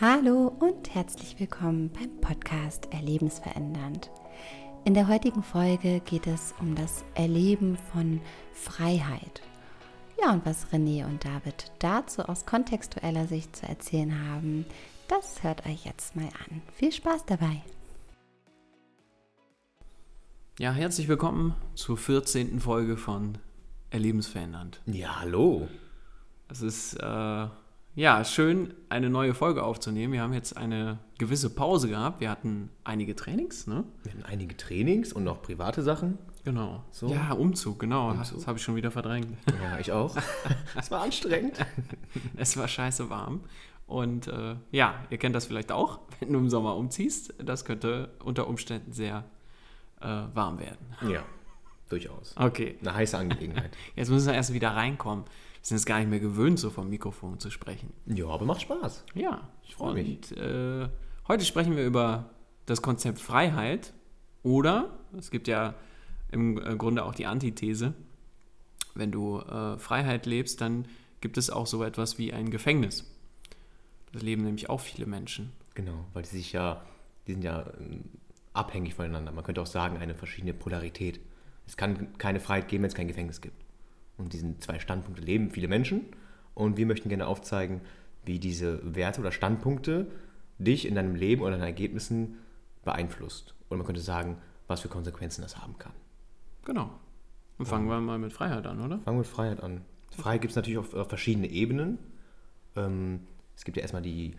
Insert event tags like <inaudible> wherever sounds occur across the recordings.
Hallo und herzlich willkommen beim Podcast Erlebensverändernd. In der heutigen Folge geht es um das Erleben von Freiheit. Ja, und was René und David dazu aus kontextueller Sicht zu erzählen haben, das hört euch jetzt mal an. Viel Spaß dabei! Ja, herzlich willkommen zur 14. Folge von Erlebensverändernd. Ja, hallo. Es ist äh, ja schön, eine neue Folge aufzunehmen. Wir haben jetzt eine gewisse Pause gehabt. Wir hatten einige Trainings, ne? Wir hatten einige Trainings und noch private Sachen. Genau. So. Ja, Umzug, genau. Umzug. Das habe ich schon wieder verdrängt. Ja, ich auch. <laughs> es war anstrengend. <laughs> es war scheiße warm. Und äh, ja, ihr kennt das vielleicht auch, wenn du im Sommer umziehst. Das könnte unter Umständen sehr äh, warm werden. Ja, durchaus. Okay. Eine heiße Angelegenheit. <laughs> Jetzt müssen wir erst wieder reinkommen. Sind es gar nicht mehr gewöhnt, so vom Mikrofon zu sprechen. Ja, aber macht Spaß. Ja, ich freue mich. Äh, heute sprechen wir über das Konzept Freiheit oder es gibt ja im äh, Grunde auch die Antithese. Wenn du äh, Freiheit lebst, dann gibt es auch so etwas wie ein Gefängnis. Das leben nämlich auch viele Menschen. Genau, weil die sich ja, die sind ja ähm, abhängig voneinander. Man könnte auch sagen, eine verschiedene Polarität. Es kann keine Freiheit geben, wenn es kein Gefängnis gibt. Und diesen zwei Standpunkte leben viele Menschen. Und wir möchten gerne aufzeigen, wie diese Werte oder Standpunkte dich in deinem Leben oder deinen Ergebnissen beeinflusst. Und man könnte sagen, was für Konsequenzen das haben kann. Genau. Und fangen wir mal mit Freiheit an, oder? Fangen wir mit Freiheit an. Freiheit gibt es natürlich auf, auf verschiedene Ebenen. Ähm, es gibt ja erstmal die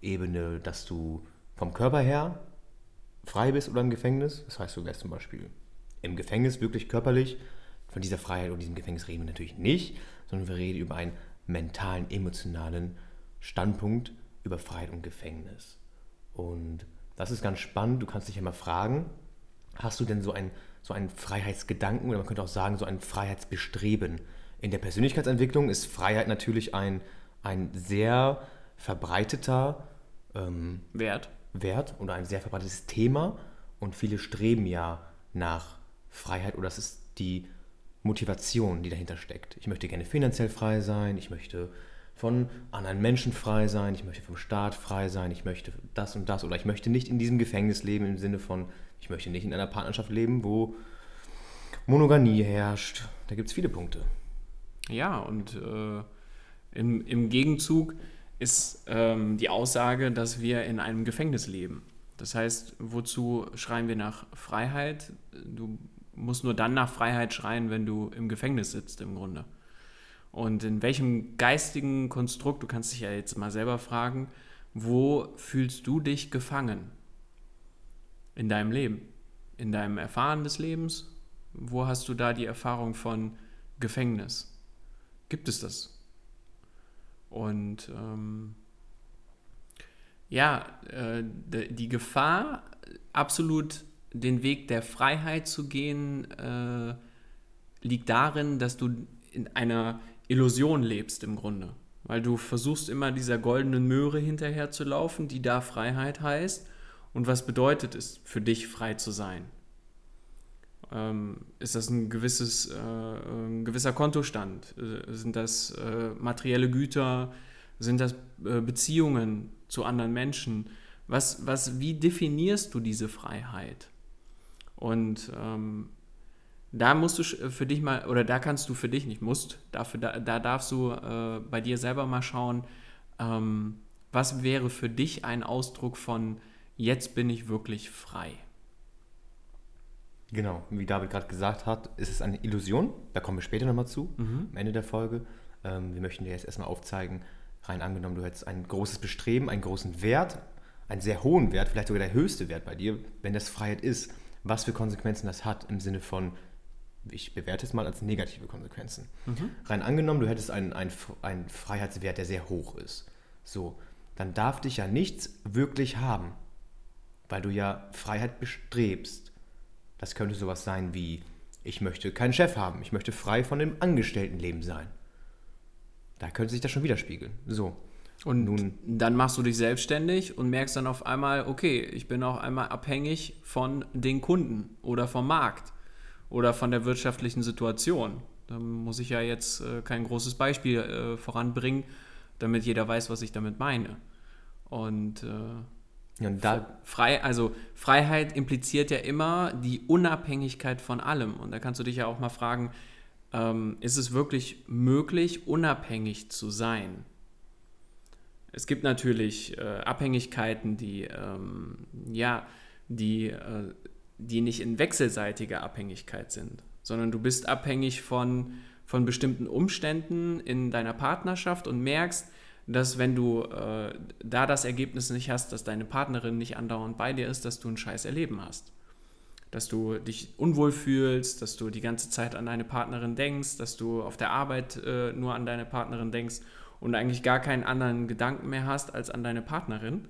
Ebene, dass du vom Körper her frei bist oder im Gefängnis. Das heißt, du wärst zum Beispiel im Gefängnis wirklich körperlich. Von dieser Freiheit und diesem Gefängnis reden wir natürlich nicht, sondern wir reden über einen mentalen, emotionalen Standpunkt über Freiheit und Gefängnis. Und das ist ganz spannend. Du kannst dich ja mal fragen, hast du denn so, ein, so einen Freiheitsgedanken oder man könnte auch sagen, so ein Freiheitsbestreben? In der Persönlichkeitsentwicklung ist Freiheit natürlich ein, ein sehr verbreiteter ähm, Wert. Wert oder ein sehr verbreitetes Thema und viele streben ja nach Freiheit oder das ist die Motivation, die dahinter steckt. Ich möchte gerne finanziell frei sein, ich möchte von anderen Menschen frei sein, ich möchte vom Staat frei sein, ich möchte das und das oder ich möchte nicht in diesem Gefängnis leben im Sinne von, ich möchte nicht in einer Partnerschaft leben, wo Monogamie herrscht. Da gibt es viele Punkte. Ja, und äh, im, im Gegenzug ist ähm, die Aussage, dass wir in einem Gefängnis leben. Das heißt, wozu schreien wir nach Freiheit? Du musst nur dann nach Freiheit schreien, wenn du im Gefängnis sitzt, im Grunde. Und in welchem geistigen Konstrukt, du kannst dich ja jetzt mal selber fragen, wo fühlst du dich gefangen in deinem Leben, in deinem Erfahren des Lebens? Wo hast du da die Erfahrung von Gefängnis? Gibt es das? Und ähm, ja, äh, die Gefahr, absolut den Weg der Freiheit zu gehen, äh, liegt darin, dass du in einer Illusion lebst im Grunde. Weil du versuchst immer dieser goldenen Möhre hinterher zu laufen, die da Freiheit heißt. Und was bedeutet es für dich, frei zu sein? Ähm, ist das ein, gewisses, äh, ein gewisser Kontostand? Äh, sind das äh, materielle Güter? Sind das äh, Beziehungen zu anderen Menschen? Was, was, wie definierst du diese Freiheit? Und ähm, da musst du für dich mal, oder da kannst du für dich nicht, musst, dafür, da, da darfst du äh, bei dir selber mal schauen, ähm, was wäre für dich ein Ausdruck von, jetzt bin ich wirklich frei? Genau, wie David gerade gesagt hat, ist es eine Illusion. Da kommen wir später nochmal zu, mhm. am Ende der Folge. Ähm, wir möchten dir jetzt erstmal aufzeigen, rein angenommen, du hättest ein großes Bestreben, einen großen Wert, einen sehr hohen Wert, vielleicht sogar der höchste Wert bei dir, wenn das Freiheit ist, was für Konsequenzen das hat im Sinne von, ich bewerte es mal als negative Konsequenzen. Mhm. Rein angenommen, du hättest einen, einen, einen Freiheitswert, der sehr hoch ist. So, dann darf dich ja nichts wirklich haben, weil du ja Freiheit bestrebst. Das könnte sowas sein wie, ich möchte keinen Chef haben, ich möchte frei von dem Angestelltenleben sein. Da könnte sich das schon widerspiegeln. So. Und nun, dann machst du dich selbstständig und merkst dann auf einmal, okay, ich bin auch einmal abhängig von den Kunden oder vom Markt oder von der wirtschaftlichen Situation. Da muss ich ja jetzt äh, kein großes Beispiel äh, voranbringen, damit jeder weiß, was ich damit meine. Und, äh, und da, frei, also Freiheit impliziert ja immer die Unabhängigkeit von allem. Und da kannst du dich ja auch mal fragen, ähm, ist es wirklich möglich, unabhängig zu sein? Es gibt natürlich äh, Abhängigkeiten, die, ähm, ja, die, äh, die nicht in wechselseitiger Abhängigkeit sind, sondern du bist abhängig von, von bestimmten Umständen in deiner Partnerschaft und merkst, dass wenn du äh, da das Ergebnis nicht hast, dass deine Partnerin nicht andauernd bei dir ist, dass du ein scheiß Erleben hast. Dass du dich unwohl fühlst, dass du die ganze Zeit an deine Partnerin denkst, dass du auf der Arbeit äh, nur an deine Partnerin denkst und eigentlich gar keinen anderen Gedanken mehr hast als an deine Partnerin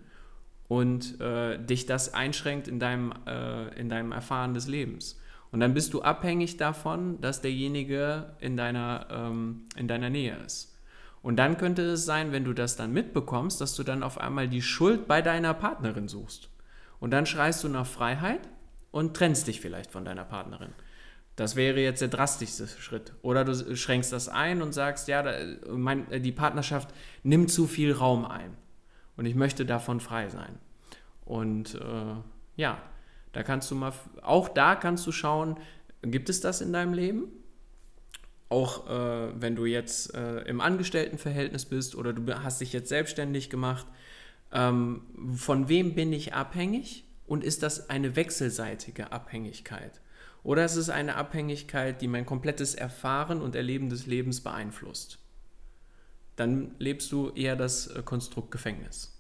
und äh, dich das einschränkt in deinem, äh, in deinem Erfahren des Lebens. Und dann bist du abhängig davon, dass derjenige in deiner, ähm, in deiner Nähe ist. Und dann könnte es sein, wenn du das dann mitbekommst, dass du dann auf einmal die Schuld bei deiner Partnerin suchst. Und dann schreist du nach Freiheit und trennst dich vielleicht von deiner Partnerin. Das wäre jetzt der drastischste Schritt. Oder du schränkst das ein und sagst, ja, mein, die Partnerschaft nimmt zu viel Raum ein. Und ich möchte davon frei sein. Und äh, ja, da kannst du mal, auch da kannst du schauen, gibt es das in deinem Leben? auch äh, wenn du jetzt äh, im Angestelltenverhältnis bist oder du hast dich jetzt selbstständig gemacht, ähm, von wem bin ich abhängig und ist das eine wechselseitige Abhängigkeit? Oder ist es eine Abhängigkeit, die mein komplettes Erfahren und Erleben des Lebens beeinflusst? Dann lebst du eher das äh, Konstrukt Gefängnis.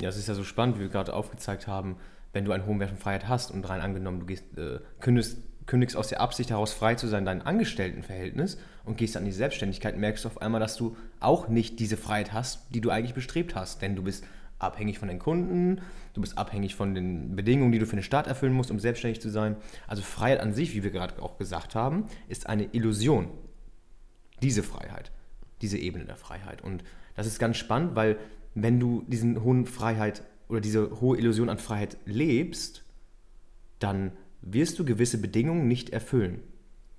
Ja, es ist ja so spannend, wie wir gerade aufgezeigt haben, wenn du einen hohen Wert von Freiheit hast und rein angenommen, du gehst, äh, kündigst kündigst aus der Absicht heraus frei zu sein, dein Angestelltenverhältnis und gehst an die Selbstständigkeit, merkst du auf einmal, dass du auch nicht diese Freiheit hast, die du eigentlich bestrebt hast. Denn du bist abhängig von den Kunden, du bist abhängig von den Bedingungen, die du für den Staat erfüllen musst, um selbstständig zu sein. Also Freiheit an sich, wie wir gerade auch gesagt haben, ist eine Illusion. Diese Freiheit, diese Ebene der Freiheit. Und das ist ganz spannend, weil wenn du diesen hohen Freiheit oder diese hohe Illusion an Freiheit lebst, dann wirst du gewisse Bedingungen nicht erfüllen,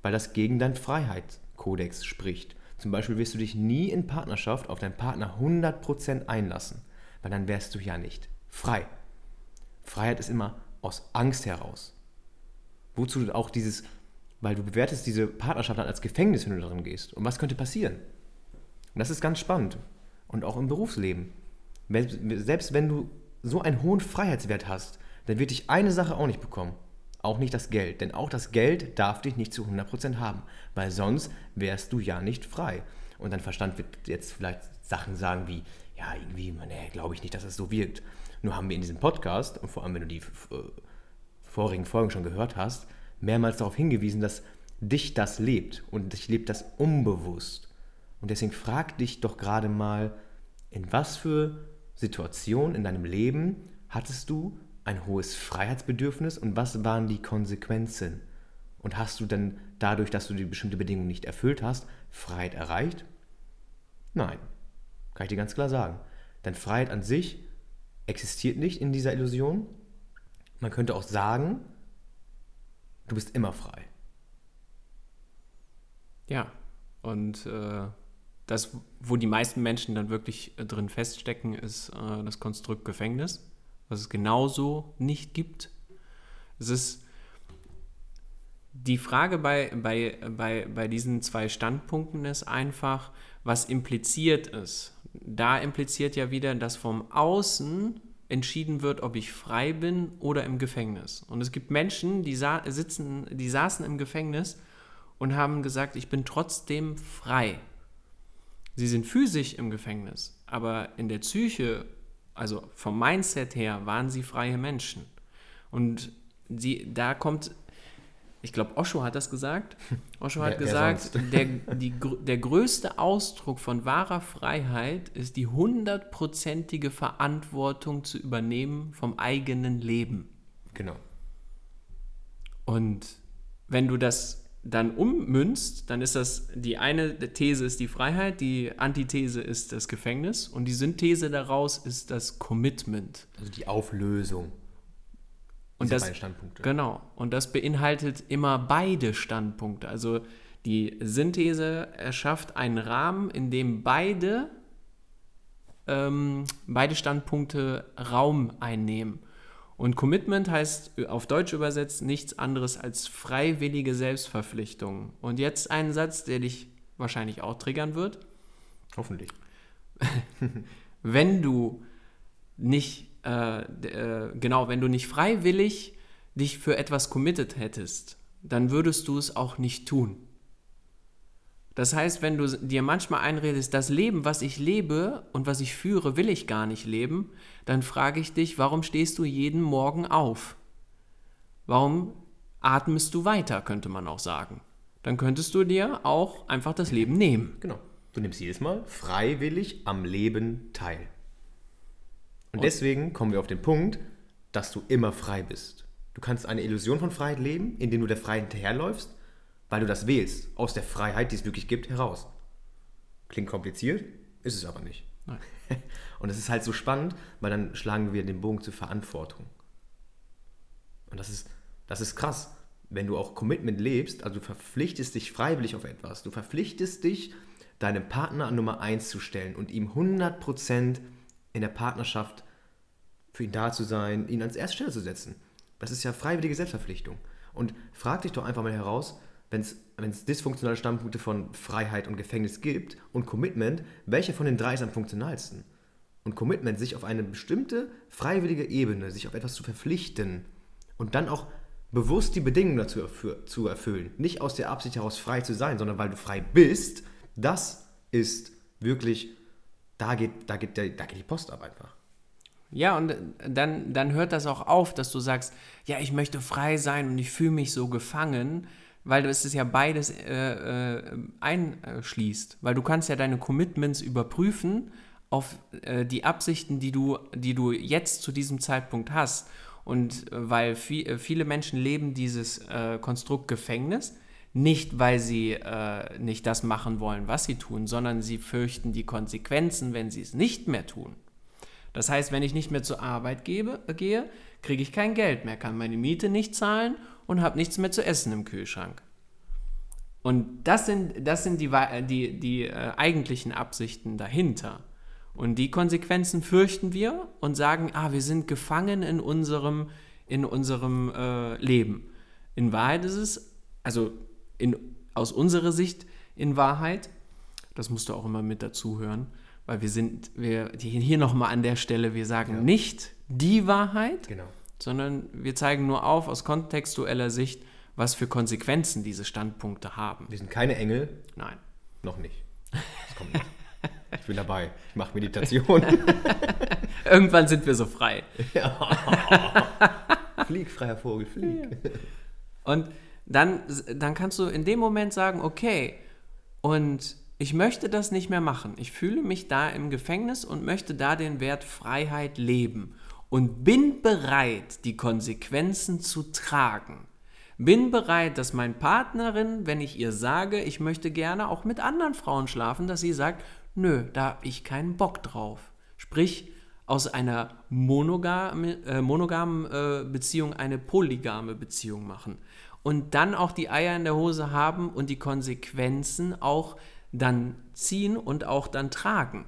weil das gegen deinen Freiheitskodex spricht. Zum Beispiel wirst du dich nie in Partnerschaft auf deinen Partner 100% einlassen, weil dann wärst du ja nicht frei. Freiheit ist immer aus Angst heraus. Wozu auch dieses, weil du bewertest diese Partnerschaft dann als Gefängnis, wenn du darin gehst. Und was könnte passieren? Und das ist ganz spannend. Und auch im Berufsleben. Selbst wenn du so einen hohen Freiheitswert hast, dann wird dich eine Sache auch nicht bekommen. Auch nicht das Geld, denn auch das Geld darf dich nicht zu 100% haben, weil sonst wärst du ja nicht frei. Und dein Verstand wird jetzt vielleicht Sachen sagen wie, ja, irgendwie, nee, glaube ich nicht, dass es so wirkt. Nur haben wir in diesem Podcast, und vor allem wenn du die vorigen Folgen schon gehört hast, mehrmals darauf hingewiesen, dass dich das lebt und dich lebt das unbewusst. Und deswegen frag dich doch gerade mal, in was für Situationen in deinem Leben hattest du ein hohes Freiheitsbedürfnis und was waren die Konsequenzen? Und hast du denn dadurch, dass du die bestimmte Bedingung nicht erfüllt hast, Freiheit erreicht? Nein, kann ich dir ganz klar sagen. Denn Freiheit an sich existiert nicht in dieser Illusion. Man könnte auch sagen, du bist immer frei. Ja, und äh, das, wo die meisten Menschen dann wirklich äh, drin feststecken, ist äh, das Konstrukt Gefängnis was es genauso nicht gibt. Es ist die Frage bei, bei, bei, bei diesen zwei Standpunkten ist einfach, was impliziert ist. Da impliziert ja wieder, dass vom Außen entschieden wird, ob ich frei bin oder im Gefängnis. Und es gibt Menschen, die, sitzen, die saßen im Gefängnis und haben gesagt, ich bin trotzdem frei. Sie sind physisch im Gefängnis, aber in der Psyche also vom Mindset her waren sie freie Menschen. Und sie, da kommt, ich glaube, Osho hat das gesagt. <laughs> Osho hat wer, gesagt, wer der, <laughs> die, der größte Ausdruck von wahrer Freiheit ist die hundertprozentige Verantwortung zu übernehmen vom eigenen Leben. Genau. Und wenn du das dann ummünzt, dann ist das die eine These ist die Freiheit, die Antithese ist das Gefängnis und die Synthese daraus ist das Commitment. Also die Auflösung. Und das, Standpunkte. Genau. Und das beinhaltet immer beide Standpunkte. Also die Synthese erschafft einen Rahmen, in dem beide ähm, beide Standpunkte Raum einnehmen. Und Commitment heißt auf Deutsch übersetzt nichts anderes als freiwillige Selbstverpflichtung. Und jetzt ein Satz, der dich wahrscheinlich auch triggern wird. Hoffentlich. <laughs> wenn du nicht, äh, äh, genau, wenn du nicht freiwillig dich für etwas committed hättest, dann würdest du es auch nicht tun. Das heißt, wenn du dir manchmal einredest, das Leben, was ich lebe und was ich führe, will ich gar nicht leben, dann frage ich dich, warum stehst du jeden Morgen auf? Warum atmest du weiter, könnte man auch sagen. Dann könntest du dir auch einfach das Leben nehmen. Genau. Du nimmst jedes Mal freiwillig am Leben teil. Und, und deswegen kommen wir auf den Punkt, dass du immer frei bist. Du kannst eine Illusion von Freiheit leben, indem du der Freiheit hinterherläufst weil du das wählst, aus der Freiheit, die es wirklich gibt, heraus. Klingt kompliziert, ist es aber nicht. Nein. <laughs> Und es ist halt so spannend, weil dann schlagen wir den Bogen zur Verantwortung. Und das ist, das ist krass. Wenn du auch Commitment lebst, also du verpflichtest dich freiwillig auf etwas, du verpflichtest dich, deinem Partner an Nummer 1 zu stellen und ihm 100% in der Partnerschaft für ihn da zu sein, ihn ans erste Stelle zu setzen. Das ist ja freiwillige Selbstverpflichtung. Und frag dich doch einfach mal heraus, wenn es dysfunktionale Standpunkte von Freiheit und Gefängnis gibt und Commitment, welche von den drei ist am funktionalsten? Und Commitment, sich auf eine bestimmte freiwillige Ebene, sich auf etwas zu verpflichten und dann auch bewusst die Bedingungen dazu zu erfüllen. Nicht aus der Absicht heraus frei zu sein, sondern weil du frei bist, das ist wirklich, da geht, da geht, da geht die Post ab einfach. Ja, und dann, dann hört das auch auf, dass du sagst, ja, ich möchte frei sein und ich fühle mich so gefangen weil es ist ja beides äh, äh, einschließt. Weil du kannst ja deine Commitments überprüfen auf äh, die Absichten, die du, die du jetzt zu diesem Zeitpunkt hast. Und äh, weil viel, äh, viele Menschen leben dieses Konstrukt Gefängnis, nicht weil sie nicht das machen wollen, was sie tun, sondern sie fürchten die Konsequenzen, wenn sie es nicht mehr tun. Das heißt, wenn ich nicht mehr zur Arbeit gebe, gehe, kriege ich kein Geld mehr, kann meine Miete nicht zahlen und habe nichts mehr zu essen im Kühlschrank. Und das sind, das sind die, die, die äh, eigentlichen Absichten dahinter. Und die Konsequenzen fürchten wir und sagen, ah, wir sind gefangen in unserem, in unserem äh, Leben. In Wahrheit ist es, also in, aus unserer Sicht in Wahrheit, das musst du auch immer mit dazu hören, weil wir sind, wir hier nochmal an der Stelle, wir sagen ja. nicht die Wahrheit, genau sondern wir zeigen nur auf aus kontextueller Sicht, was für Konsequenzen diese Standpunkte haben. Wir sind keine Engel? Nein. Noch nicht. Das kommt noch. Ich bin dabei. Ich mache Meditation. <laughs> Irgendwann sind wir so frei. Ja. <laughs> Flieg, freier Vogel, flieg. Und dann, dann kannst du in dem Moment sagen, okay, und ich möchte das nicht mehr machen. Ich fühle mich da im Gefängnis und möchte da den Wert Freiheit leben und bin bereit, die Konsequenzen zu tragen. Bin bereit, dass meine Partnerin, wenn ich ihr sage, ich möchte gerne auch mit anderen Frauen schlafen, dass sie sagt, nö, da habe ich keinen Bock drauf. Sprich, aus einer monogame, äh, monogamen äh, Beziehung eine polygame Beziehung machen. Und dann auch die Eier in der Hose haben und die Konsequenzen auch dann ziehen und auch dann tragen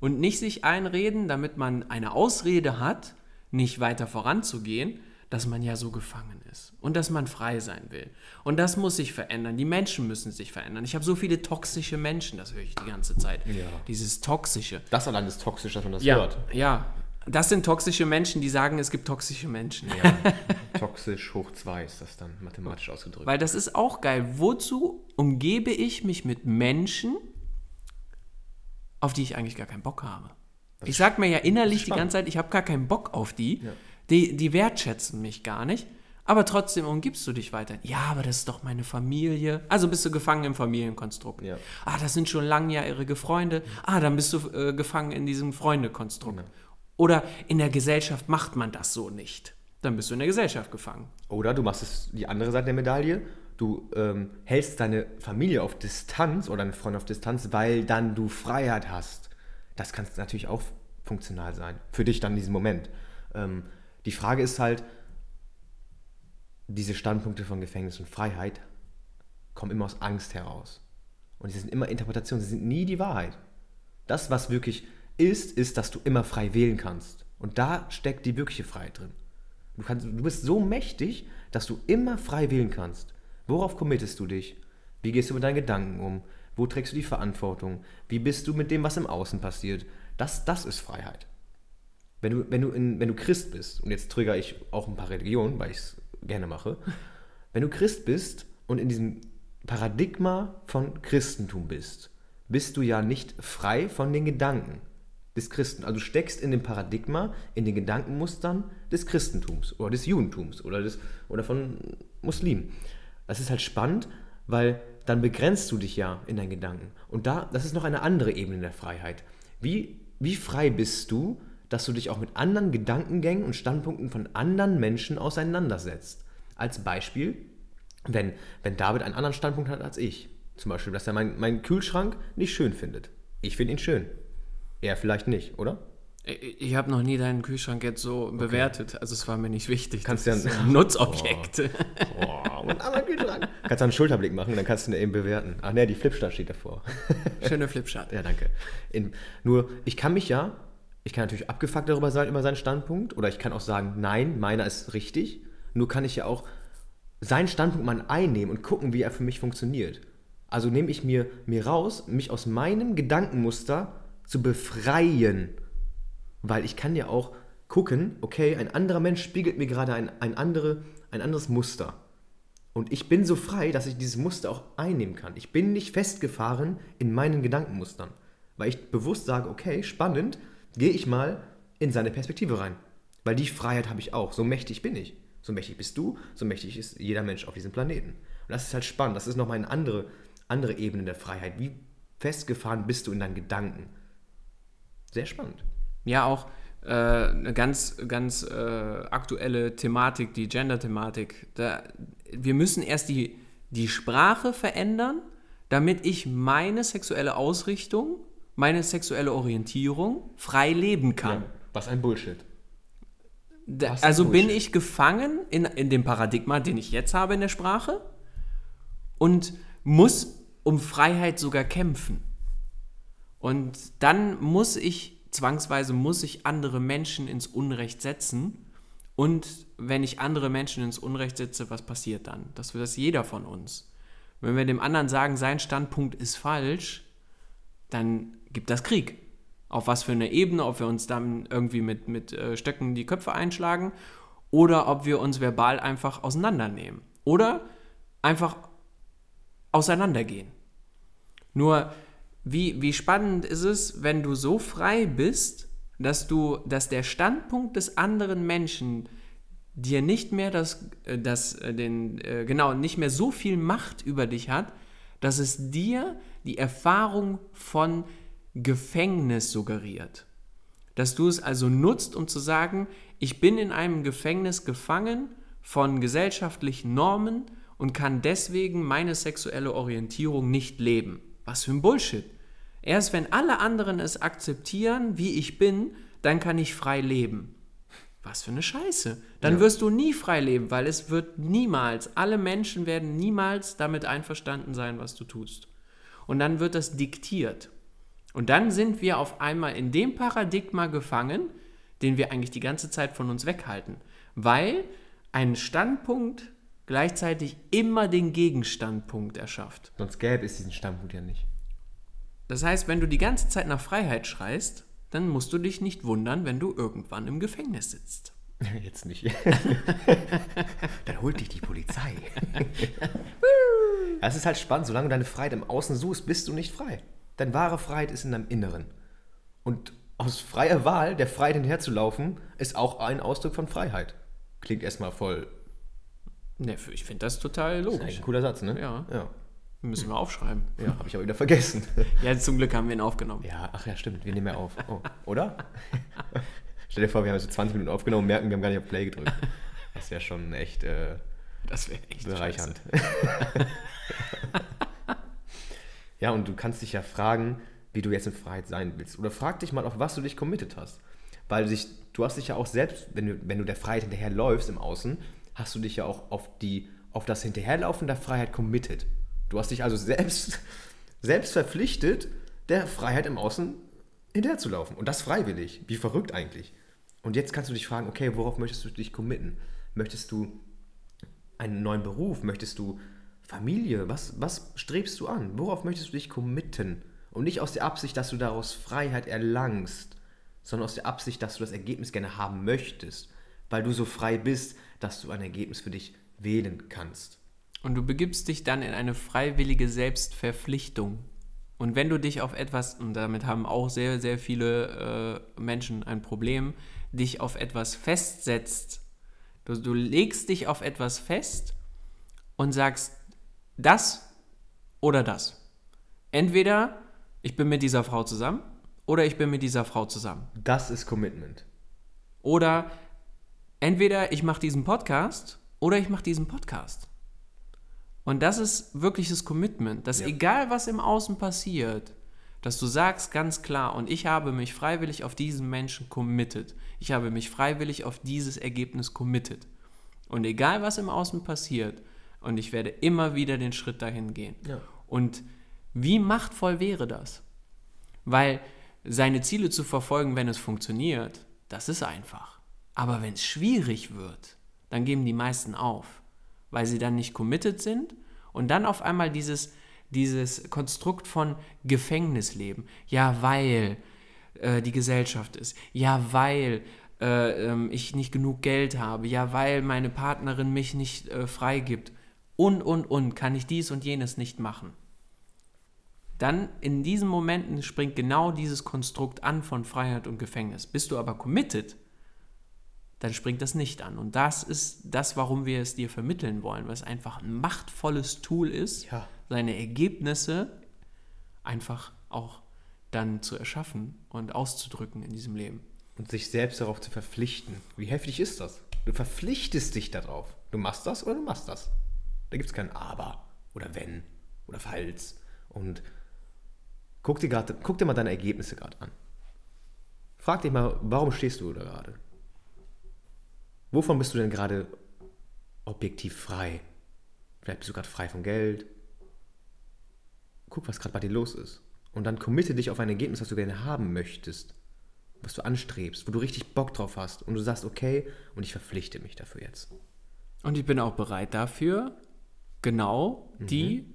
und nicht sich einreden, damit man eine Ausrede hat, nicht weiter voranzugehen, dass man ja so gefangen ist und dass man frei sein will. Und das muss sich verändern. Die Menschen müssen sich verändern. Ich habe so viele toxische Menschen, das höre ich die ganze Zeit. Ja. Dieses Toxische. Das allein ist toxisch, dass man das ja, hört. Ja, das sind toxische Menschen, die sagen, es gibt toxische Menschen. Ja. Toxisch hoch zwei ist das dann mathematisch ausgedrückt. Weil das ist auch geil. Wozu umgebe ich mich mit Menschen, auf die ich eigentlich gar keinen Bock habe. Das ich sag mir ja innerlich die ganze Zeit, ich habe gar keinen Bock auf die. Ja. die. Die wertschätzen mich gar nicht. Aber trotzdem umgibst du dich weiter. Ja, aber das ist doch meine Familie. Also bist du gefangen im Familienkonstrukt. Ja. Ah, das sind schon langjährige Freunde. Ah, dann bist du äh, gefangen in diesem Freundekonstrukt. Ja. Oder in der Gesellschaft macht man das so nicht. Dann bist du in der Gesellschaft gefangen. Oder du machst es die andere Seite der Medaille du ähm, hältst deine Familie auf Distanz oder deine Freunde auf Distanz, weil dann du Freiheit hast. Das kann natürlich auch funktional sein. Für dich dann in diesem Moment. Ähm, die Frage ist halt, diese Standpunkte von Gefängnis und Freiheit kommen immer aus Angst heraus. Und sie sind immer Interpretationen, sie sind nie die Wahrheit. Das, was wirklich ist, ist, dass du immer frei wählen kannst. Und da steckt die wirkliche Freiheit drin. Du, kannst, du bist so mächtig, dass du immer frei wählen kannst. Worauf committest du dich? Wie gehst du mit deinen Gedanken um? Wo trägst du die Verantwortung? Wie bist du mit dem, was im Außen passiert? Das, das ist Freiheit. Wenn du, wenn, du in, wenn du Christ bist, und jetzt trigger ich auch ein paar Religionen, weil ich es gerne mache, <laughs> wenn du Christ bist und in diesem Paradigma von Christentum bist, bist du ja nicht frei von den Gedanken des Christen. Also du steckst in dem Paradigma, in den Gedankenmustern des Christentums oder des Judentums oder, des, oder von Muslimen. Das ist halt spannend, weil dann begrenzt du dich ja in deinen Gedanken. Und da, das ist noch eine andere Ebene der Freiheit. Wie, wie frei bist du, dass du dich auch mit anderen Gedankengängen und Standpunkten von anderen Menschen auseinandersetzt? Als Beispiel, wenn, wenn David einen anderen Standpunkt hat als ich. Zum Beispiel, dass er meinen mein Kühlschrank nicht schön findet. Ich finde ihn schön. Er vielleicht nicht, oder? Ich habe noch nie deinen Kühlschrank jetzt so okay. bewertet. Also es war mir nicht wichtig. Kannst du ja ein Nutzobjekt. Oh. oh, und <laughs> anderen Kühlschrank. Kannst du einen Schulterblick machen, dann kannst du ihn eben bewerten. Ach ne, die Flipchart steht davor. Schöne Flipchart. Ja, danke. In, nur, ich kann mich ja, ich kann natürlich abgefuckt darüber sein, über seinen Standpunkt. Oder ich kann auch sagen, nein, meiner ist richtig. Nur kann ich ja auch seinen Standpunkt mal einnehmen und gucken, wie er für mich funktioniert. Also nehme ich mir, mir raus, mich aus meinem Gedankenmuster zu befreien weil ich kann ja auch gucken, okay, ein anderer Mensch spiegelt mir gerade ein, ein, andere, ein anderes Muster. Und ich bin so frei, dass ich dieses Muster auch einnehmen kann. Ich bin nicht festgefahren in meinen Gedankenmustern. Weil ich bewusst sage, okay, spannend, gehe ich mal in seine Perspektive rein. Weil die Freiheit habe ich auch. So mächtig bin ich. So mächtig bist du, so mächtig ist jeder Mensch auf diesem Planeten. Und das ist halt spannend. Das ist nochmal eine andere, andere Ebene der Freiheit. Wie festgefahren bist du in deinen Gedanken? Sehr spannend ja auch äh, eine ganz, ganz äh, aktuelle Thematik, die Gender-Thematik. Wir müssen erst die, die Sprache verändern, damit ich meine sexuelle Ausrichtung, meine sexuelle Orientierung frei leben kann. Ja, was ein Bullshit. Da, also Bullshit. bin ich gefangen in, in dem Paradigma, den ich jetzt habe in der Sprache und muss um Freiheit sogar kämpfen. Und dann muss ich zwangsweise muss ich andere Menschen ins Unrecht setzen. Und wenn ich andere Menschen ins Unrecht setze, was passiert dann? Das wird das jeder von uns. Wenn wir dem anderen sagen, sein Standpunkt ist falsch, dann gibt das Krieg. Auf was für eine Ebene, ob wir uns dann irgendwie mit, mit äh, Stöcken die Köpfe einschlagen oder ob wir uns verbal einfach auseinandernehmen. Oder einfach auseinandergehen. Nur wie, wie spannend ist es, wenn du so frei bist, dass du, dass der Standpunkt des anderen Menschen dir nicht mehr das, äh, das, äh, den, äh, genau, nicht mehr so viel Macht über dich hat, dass es dir die Erfahrung von Gefängnis suggeriert. Dass du es also nutzt, um zu sagen, ich bin in einem Gefängnis gefangen von gesellschaftlichen Normen und kann deswegen meine sexuelle Orientierung nicht leben. Was für ein Bullshit. Erst wenn alle anderen es akzeptieren, wie ich bin, dann kann ich frei leben. Was für eine Scheiße. Dann ja. wirst du nie frei leben, weil es wird niemals, alle Menschen werden niemals damit einverstanden sein, was du tust. Und dann wird das diktiert. Und dann sind wir auf einmal in dem Paradigma gefangen, den wir eigentlich die ganze Zeit von uns weghalten. Weil ein Standpunkt gleichzeitig immer den Gegenstandpunkt erschafft. Sonst gäbe es diesen Standpunkt ja nicht. Das heißt, wenn du die ganze Zeit nach Freiheit schreist, dann musst du dich nicht wundern, wenn du irgendwann im Gefängnis sitzt. <laughs> Jetzt nicht. <laughs> dann holt dich die Polizei. <laughs> Es ist halt spannend, solange du deine Freiheit im Außen suchst, bist du nicht frei. Deine wahre Freiheit ist in deinem Inneren. Und aus freier Wahl der Freiheit hinterzulaufen, ist auch ein Ausdruck von Freiheit. Klingt erstmal voll Ne, ich finde das total logisch. Das ist ein cooler Satz, ne? Ja. ja. Müssen wir aufschreiben. Ja, habe ich aber wieder vergessen. <laughs> Ja, zum Glück haben wir ihn aufgenommen. Ja, ach ja, stimmt, wir nehmen ja auf. Oh, oder? <laughs> Stell dir vor, wir haben jetzt 20 Minuten aufgenommen und merken, wir haben gar nicht auf Play gedrückt. Das wäre schon echt, äh, das echt bereichernd. <laughs> ja, und du kannst dich ja fragen, wie du jetzt in Freiheit sein willst. Oder frag dich mal, auf was du dich committed hast. Weil sich, du hast dich ja auch selbst, wenn du, wenn du der Freiheit hinterherläufst im Außen, hast du dich ja auch auf, die, auf das Hinterherlaufen der Freiheit committed. Du hast dich also selbst, <laughs> selbst verpflichtet, der Freiheit im Außen hinterherzulaufen. Und das freiwillig. Wie verrückt eigentlich. Und jetzt kannst du dich fragen, okay, worauf möchtest du dich committen? Möchtest du einen neuen Beruf? Möchtest du Familie? Was, was strebst du an? Worauf möchtest du dich committen? Und nicht aus der Absicht, dass du daraus Freiheit erlangst, sondern aus der Absicht, dass du das Ergebnis gerne haben möchtest, weil du so frei bist, dass du ein Ergebnis für dich wählen kannst. Und du begibst dich dann in eine freiwillige Selbstverpflichtung. Und wenn du dich auf etwas, und damit haben auch sehr, sehr viele äh, Menschen ein Problem, dich auf etwas festsetzt, du, du legst dich auf etwas fest und sagst, das oder das. Entweder ich bin mit dieser Frau zusammen oder ich bin mit dieser Frau zusammen. Das ist Commitment. Oder entweder ich mache diesen Podcast oder ich mache diesen Podcast. Und das ist wirkliches Commitment, dass Ja. egal was im Außen passiert, dass du sagst ganz klar, und ich habe mich freiwillig auf diesen Menschen committed. Ich habe mich freiwillig auf dieses Ergebnis committed. Und egal was im Außen passiert, und ich werde immer wieder den Schritt dahin gehen. Ja. Und wie machtvoll wäre das? Weil seine Ziele zu verfolgen, wenn es funktioniert, das ist einfach. Aber wenn es schwierig wird, dann geben die meisten auf, weil sie dann nicht committed sind und dann auf einmal dieses, dieses Konstrukt von Gefängnisleben. Ja, weil äh, die Gesellschaft ist. Ja, weil äh, ähm, ich nicht genug Geld habe. Ja, weil meine Partnerin mich nicht äh, freigibt. Und, und, und, kann ich dies und jenes nicht machen dann in diesen Momenten springt genau dieses Konstrukt an von Freiheit und Gefängnis. Bist du aber committed, dann springt das nicht an. Und das ist das, warum wir es dir vermitteln wollen, weil es einfach ein machtvolles Tool ist, Ja. seine Ergebnisse einfach auch dann zu erschaffen und auszudrücken in diesem Leben. Und sich selbst darauf zu verpflichten. Wie heftig ist das? Du verpflichtest dich darauf. Du machst das oder du machst das. Da gibt es kein Aber oder Wenn oder Falls. Und guck dir, grad, guck dir mal deine Ergebnisse gerade an. Frag dich mal, warum stehst du da gerade? Wovon bist du denn gerade objektiv frei? Vielleicht bist du gerade frei von Geld. Guck, was gerade bei dir los ist. Und dann committe dich auf ein Ergebnis, was du gerne haben möchtest was du anstrebst, wo du richtig Bock drauf hast und du sagst, okay, und ich verpflichte mich dafür jetzt. Und ich bin auch bereit dafür, genau die,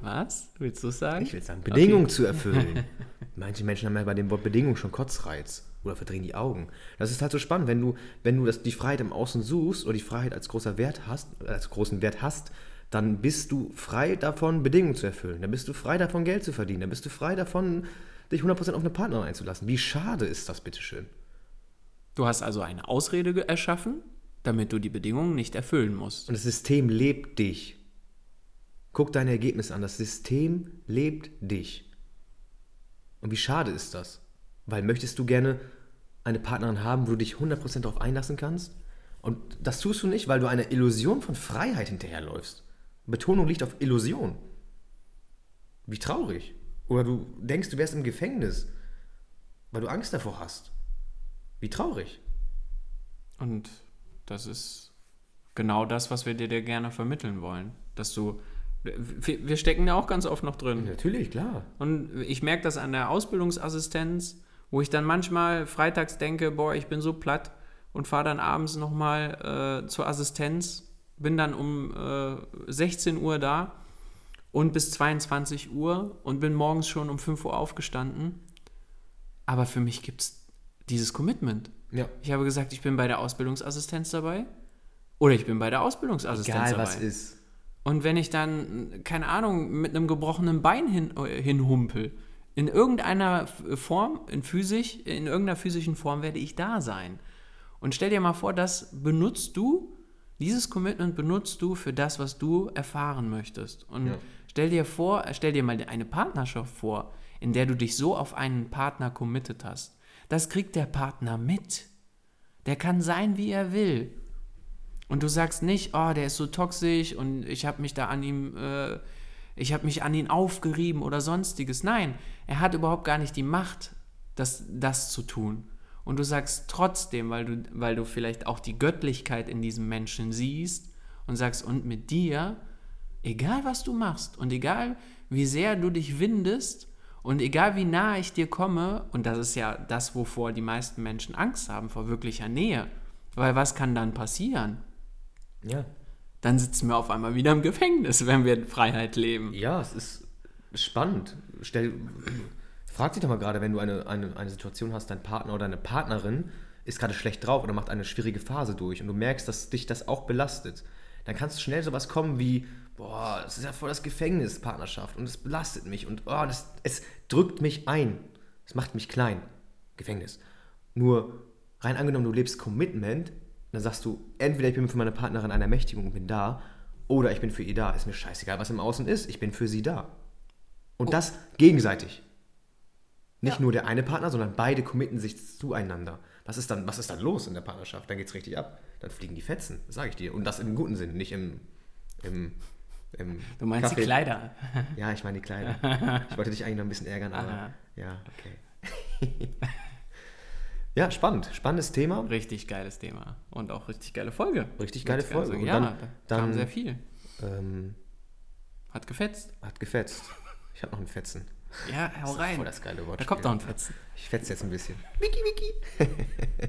was willst du sagen? Mhm. Ich will sagen, Bedingungen zu erfüllen. <laughs> Manche Menschen haben ja bei dem Wort Bedingung schon Kotzreiz oder verdrehen die Augen. Das ist halt so spannend, wenn du, wenn du das, die Freiheit im Außen suchst oder die Freiheit als großer Wert hast, als großen Wert hast, dann bist du frei davon, Bedingungen zu erfüllen. Dann bist du frei davon, Geld zu verdienen. Dann bist du frei davon, dich 100% auf eine Partnerin einzulassen. Wie schade ist das, bitteschön? Du hast also eine Ausrede erschaffen, damit du die Bedingungen nicht erfüllen musst. Und das System lebt dich. Guck deine Ergebnisse an. Das System lebt dich. Und wie schade ist das? Weil möchtest du gerne eine Partnerin haben, wo du dich 100% darauf einlassen kannst? Und das tust du nicht, weil du einer Illusion von Freiheit hinterherläufst. Betonung liegt auf Illusion. Wie traurig. Oder du denkst, du wärst im Gefängnis, weil du Angst davor hast. Wie traurig. Und das ist genau das, was wir dir, dir gerne vermitteln wollen. Dass du. Wir stecken da auch ganz oft noch drin. Natürlich, klar. Und ich merke das an der Ausbildungsassistenz, wo ich dann manchmal freitags denke, boah, ich bin so platt und fahre dann abends nochmal äh, zur Assistenz, bin dann um äh, 16 Uhr da und bis 22 Uhr und bin morgens schon um 5 Uhr aufgestanden. Aber für mich gibt es dieses Commitment. Ja. Ich habe gesagt, ich bin bei der Ausbildungsassistenz dabei oder ich bin bei der Ausbildungsassistenz Egal dabei. was ist. Und wenn ich dann, keine Ahnung, mit einem gebrochenen Bein hin, äh, hinhumpel, in irgendeiner Form, in physisch, in irgendeiner physischen Form werde ich da sein. Und stell dir mal vor, das benutzt du, dieses Commitment benutzt du für das, was du erfahren möchtest. Und Ja. stell dir vor, stell dir mal eine Partnerschaft vor, in der du dich so auf einen Partner committed hast. Das kriegt der Partner mit. Der kann sein, wie er will. Und du sagst nicht, oh, der ist so toxisch und ich habe mich da an ihm, äh, ich habe mich an ihn aufgerieben oder sonstiges. Nein, er hat überhaupt gar nicht die Macht, das, das zu tun. Und du sagst trotzdem, weil du, weil du vielleicht auch die Göttlichkeit in diesem Menschen siehst und sagst, und mit dir, egal was du machst und egal wie sehr du dich windest Und egal wie nah ich dir komme, und das ist ja das, wovor die meisten Menschen Angst haben, vor wirklicher Nähe, weil was kann dann passieren? Ja. Dann sitzen wir auf einmal wieder im Gefängnis, wenn wir in Freiheit leben. Ja, es ist spannend. Stell, frag dich doch mal gerade, wenn du eine, eine, eine Situation hast, dein Partner oder deine Partnerin ist gerade schlecht drauf oder macht eine schwierige Phase durch und du merkst, dass dich das auch belastet, dann kannst du schnell sowas kommen wie, boah, das ist ja voll das Gefängnis, Partnerschaft und es belastet mich und oh, das, es drückt mich ein. Es macht mich klein. Gefängnis. Nur rein angenommen, du lebst Commitment, dann sagst du, entweder ich bin für meine Partnerin eine Ermächtigung und bin da, oder ich bin für ihr da. Ist mir scheißegal, was im Außen ist, ich bin für sie da. Und das gegenseitig. Nicht Ja. nur der eine Partner, sondern beide committen sich zueinander. Was ist dann, was ist dann los in der Partnerschaft? Dann geht's richtig ab. Dann fliegen die Fetzen, sage ich dir. Und das im guten Sinn, nicht im, im, im Du meinst Kaffee. die Kleider. Ja, ich meine die Kleider. <laughs> Ich wollte dich eigentlich noch ein bisschen ärgern, aber Aha. ja, okay. <laughs> ja, spannend. Spannendes Thema. Richtig geiles Thema. Und auch richtig geile Folge. Richtig geile ganz Folge. sagen. Und Ja, dann- da kam dann- sehr viel. Ähm, Hat gefetzt. hat gefetzt. Ich habe noch einen Fetzen. Ja, hau Das rein. voll das geile Wort. Da kommt noch ein Fetzen. Ich fetze jetzt ein bisschen. Wiki, wiki.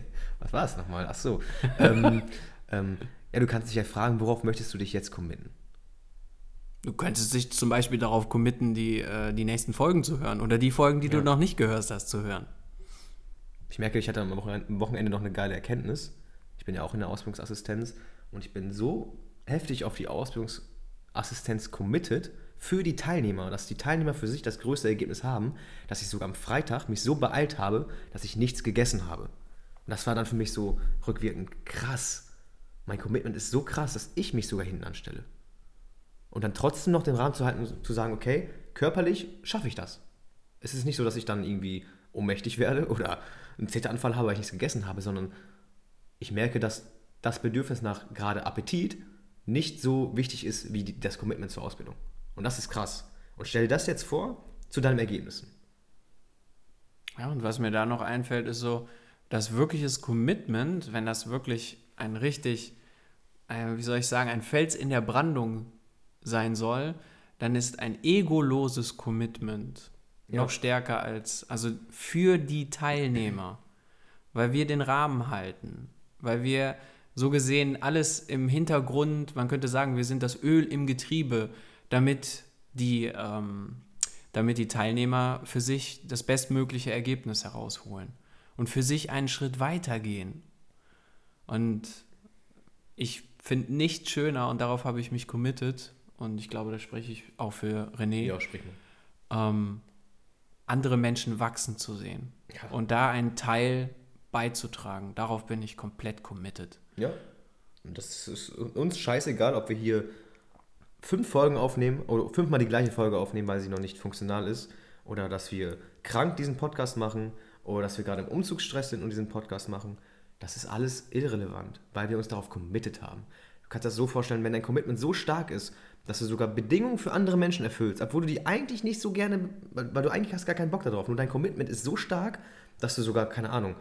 <laughs> Was war es nochmal? Ach so. ähm, ähm, ja, du kannst dich ja fragen, worauf möchtest du dich jetzt committen? Du könntest dich zum Beispiel darauf committen, die, äh, die nächsten Folgen zu hören oder die Folgen, die du Ja. noch nicht gehört hast, zu hören. Ich merke, ich hatte am Wochenende, noch eine geile Erkenntnis. Ich bin ja auch in der Ausbildungsassistenz und ich bin so heftig auf die Ausbildungsassistenz committed für die Teilnehmer, dass die Teilnehmer für sich das größte Ergebnis haben, dass ich sogar am Freitag mich so beeilt habe, dass ich nichts gegessen habe. Und das war dann für mich so rückwirkend krass. Mein Commitment ist so krass, dass ich mich sogar hinten anstelle. Und dann trotzdem noch den Rahmen zu halten, zu sagen, okay, körperlich schaffe ich das. Es ist nicht so, dass ich dann irgendwie ohnmächtig werde oder einen Zeteranfall habe, weil ich nichts gegessen habe, sondern ich merke, dass das Bedürfnis nach gerade Appetit nicht so wichtig ist wie die, das Commitment zur Ausbildung. Und das ist krass. Und stell dir das jetzt vor zu deinen Ergebnissen. Ja, und was mir da noch einfällt, ist so, das wirkliches Commitment, wenn das wirklich ein richtig, äh, wie soll ich sagen, ein Fels in der Brandung sein soll, dann ist ein egoloses Commitment Ja. noch stärker als, also für die Teilnehmer, weil wir den Rahmen halten, weil wir so gesehen alles im Hintergrund, man könnte sagen, wir sind das Öl im Getriebe, damit die, ähm, damit die Teilnehmer für sich das bestmögliche Ergebnis herausholen und für sich einen Schritt weitergehen. Und ich finde nichts schöner, und darauf habe ich mich committed, und ich glaube, da spreche ich auch für René, sprich mal. ähm, andere Menschen wachsen zu sehen Ja. und da einen Teil beizutragen. Darauf bin ich komplett committed. Ja. Und das ist uns scheißegal, ob wir hier fünf Folgen aufnehmen oder fünfmal die gleiche Folge aufnehmen, weil sie noch nicht funktional ist. Oder dass wir krank diesen Podcast machen oder dass wir gerade im Umzugsstress sind und diesen Podcast machen. Das ist alles irrelevant, weil wir uns darauf committed haben. Du kannst das so vorstellen, wenn dein Commitment so stark ist, dass du sogar Bedingungen für andere Menschen erfüllst, obwohl du die eigentlich nicht so gerne, weil du eigentlich hast gar keinen Bock darauf. Nur dein Commitment ist so stark, dass du sogar, keine Ahnung,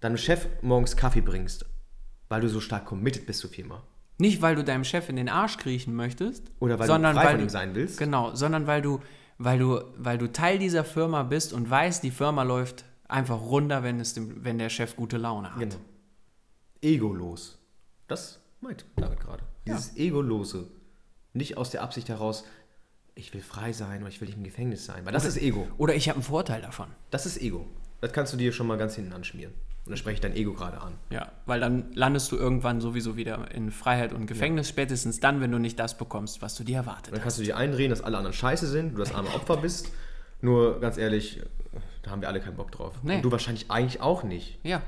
deinem Chef morgens Kaffee bringst, weil du so stark committed bist zur Firma. Nicht, weil du deinem Chef in den Arsch kriechen möchtest, Oder weil sondern du frei weil von du, ihm sein willst. Genau, sondern weil du, weil du, weil du Teil dieser Firma bist und weißt, die Firma läuft einfach runter, wenn, es dem, wenn der Chef gute Laune hat. Genau. Egolos. Das meint David gerade. Dieses Egolose. Nicht aus der Absicht heraus, ich will frei sein oder ich will nicht im Gefängnis sein. Weil das ist Ego. Oder ich habe einen Vorteil davon. Das ist Ego. Das kannst du dir schon mal ganz hinten anschmieren. Und dann spreche ich dein Ego gerade an. Ja, weil dann landest du irgendwann sowieso wieder in Freiheit und Gefängnis, spätestens dann, wenn du nicht das bekommst, was du dir erwartet Dann hast. kannst du dir einreden, dass alle anderen scheiße sind, du das arme <laughs> Opfer bist. Nur ganz ehrlich, da haben wir alle keinen Bock drauf. Nee. Und du wahrscheinlich eigentlich auch nicht. Ja.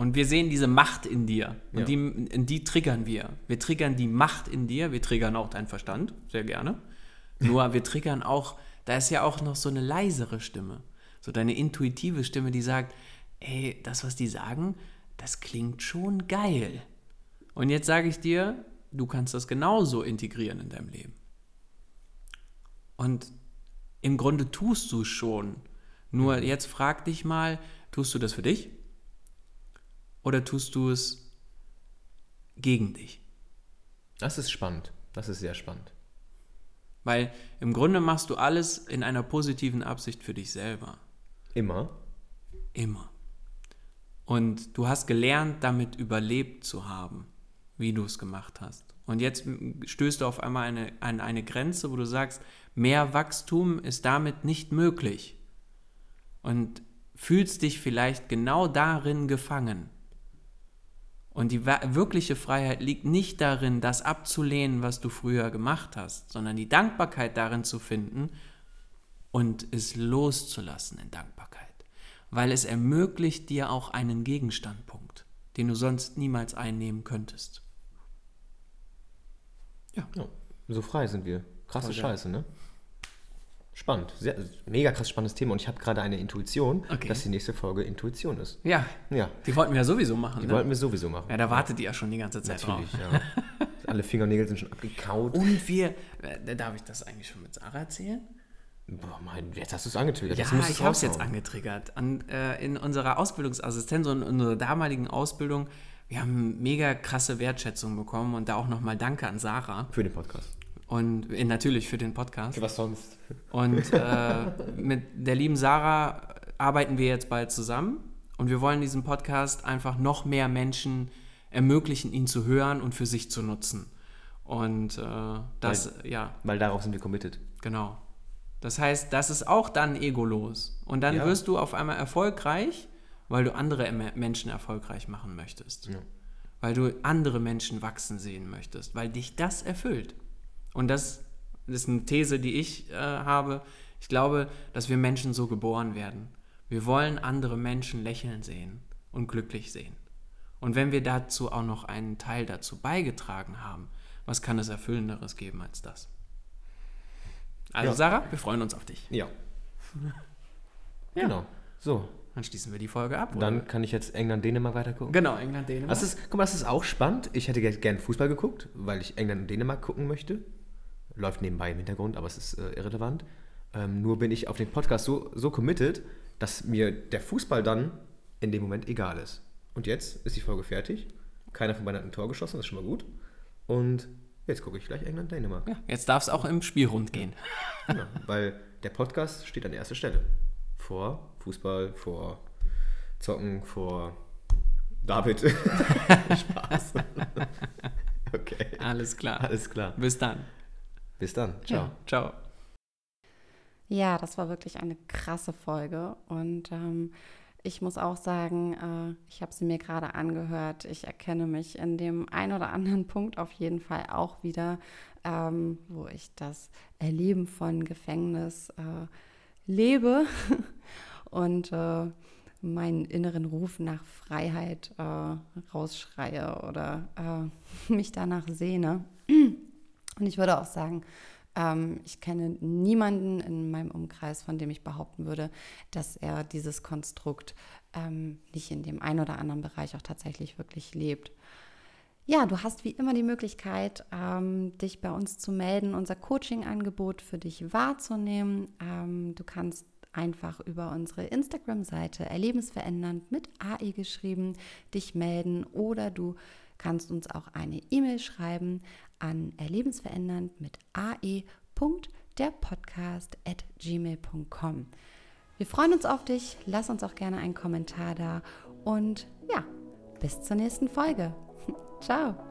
Und wir sehen diese Macht in dir. Und Ja. die, die triggern wir. Wir triggern die Macht in dir. Wir triggern auch deinen Verstand, sehr gerne. Nur wir triggern auch, da ist ja auch noch so eine leisere Stimme. So deine intuitive Stimme, die sagt, ey, das, was die sagen, das klingt schon geil. Und jetzt sage ich dir, du kannst das genauso integrieren in deinem Leben. Und im Grunde tust du es schon. Nur jetzt frag dich mal, tust du das für dich? Oder tust du es gegen dich? Das ist spannend. Das ist sehr spannend. Weil im Grunde machst du alles in einer positiven Absicht für dich selber. Immer. Immer. Und du hast gelernt, damit überlebt zu haben, wie du es gemacht hast. Und jetzt stößt du auf einmal eine, an eine Grenze, wo du sagst, mehr Wachstum ist damit nicht möglich. Und fühlst dich vielleicht genau darin gefangen. Und die wirkliche Freiheit liegt nicht darin, das abzulehnen, was du früher gemacht hast, sondern die Dankbarkeit darin zu finden und es loszulassen in Dankbarkeit. Weil es ermöglicht dir auch einen Gegenstandpunkt, den du sonst niemals einnehmen könntest. Ja. ja so frei sind wir. Krasse Scheiße, ne? Spannend. Sehr, mega krass spannendes Thema. Und ich habe gerade eine Intuition, okay. dass die nächste Folge Intuition ist. Ja. ja. Die wollten wir ja sowieso machen. Die ne? wollten wir sowieso machen. Ja, da wartet ihr ja schon die ganze Zeit Natürlich, drauf. ja. <laughs> Alle Fingernägel sind schon abgekaut. Und wir, äh, darf ich das eigentlich schon mit Sarah erzählen? Boah, mein, jetzt hast du es angetriggert. Ja, ich habe es jetzt angetriggert. An, äh, in unserer Ausbildungsassistenz und in unserer damaligen Ausbildung, wir haben mega krasse Wertschätzung bekommen und da auch nochmal Danke an Sarah. Für den Podcast. Und äh, natürlich für den Podcast. Was sonst? Und äh, <laughs> mit der lieben Sarah arbeiten wir jetzt bald zusammen. Und wir wollen diesen Podcast einfach noch mehr Menschen ermöglichen, ihn zu hören und für sich zu nutzen. Und äh, das, weil, ja. Weil darauf sind wir committed. Genau. Das heißt, das ist auch dann egolos. Und dann ja. wirst du auf einmal erfolgreich, weil du andere Menschen erfolgreich machen möchtest. Ja. Weil du andere Menschen wachsen sehen möchtest, weil dich das erfüllt. Und das, ist eine These, die ich äh, habe. Ich glaube, dass wir Menschen so geboren werden. Wir wollen andere Menschen lächeln sehen und glücklich sehen. Und wenn wir dazu auch noch einen Teil dazu beigetragen haben, was kann es Erfüllenderes geben als das? Also, ja. Sarah, wir freuen uns auf dich. Ja. <laughs> ja. Genau. So. Dann schließen wir die Folge ab. Dann oder? kann ich jetzt England-Dänemark weitergucken. Genau, England-Dänemark. Das ist, guck mal, das ist auch spannend. Ich hätte gerne Fußball geguckt, weil ich England und Dänemark gucken möchte läuft nebenbei im Hintergrund, aber es ist äh, irrelevant. Ähm, nur bin ich auf den Podcast so, so committed, dass mir der Fußball dann in dem Moment egal ist. Und jetzt ist die Folge fertig. Keiner von beiden hat ein Tor geschossen, das ist schon mal gut. Und jetzt gucke ich gleich England-Dänemark. Ja, jetzt darf es auch im Spiel rund gehen. Genau, <laughs> weil der Podcast steht an erster Stelle. Vor Fußball, vor Zocken, vor David. <laughs> <laughs> Spaß. okay. Alles klar. Alles klar. Bis dann. Bis dann. Ciao. Ja, ciao. Ja, das war wirklich eine krasse Folge. Und ähm, ich muss auch sagen, äh, ich habe sie mir gerade angehört. Ich erkenne mich in dem einen oder anderen Punkt auf jeden Fall auch wieder, ähm, wo ich das Erleben von Gefängnis äh, lebe <laughs> und äh, meinen inneren Ruf nach Freiheit äh, rausschreie oder äh, <laughs> mich danach sehne. Und ich würde auch sagen, ähm, ich kenne niemanden in meinem Umkreis, von dem ich behaupten würde, dass er dieses Konstrukt ähm, nicht in dem einen oder anderen Bereich auch tatsächlich wirklich lebt. Ja, du hast wie immer die Möglichkeit, ähm, dich bei uns zu melden, unser Coaching-Angebot für dich wahrzunehmen. Ähm, du kannst einfach über unsere Instagram-Seite erlebensverändernd mit AI geschrieben dich melden oder du kannst uns auch eine E-Mail schreiben an erlebensverändernd mit ae.derpodcast.gmail.com. Wir freuen uns auf dich. Lass uns auch gerne einen Kommentar da. Und ja, bis zur nächsten Folge. <laughs> Ciao.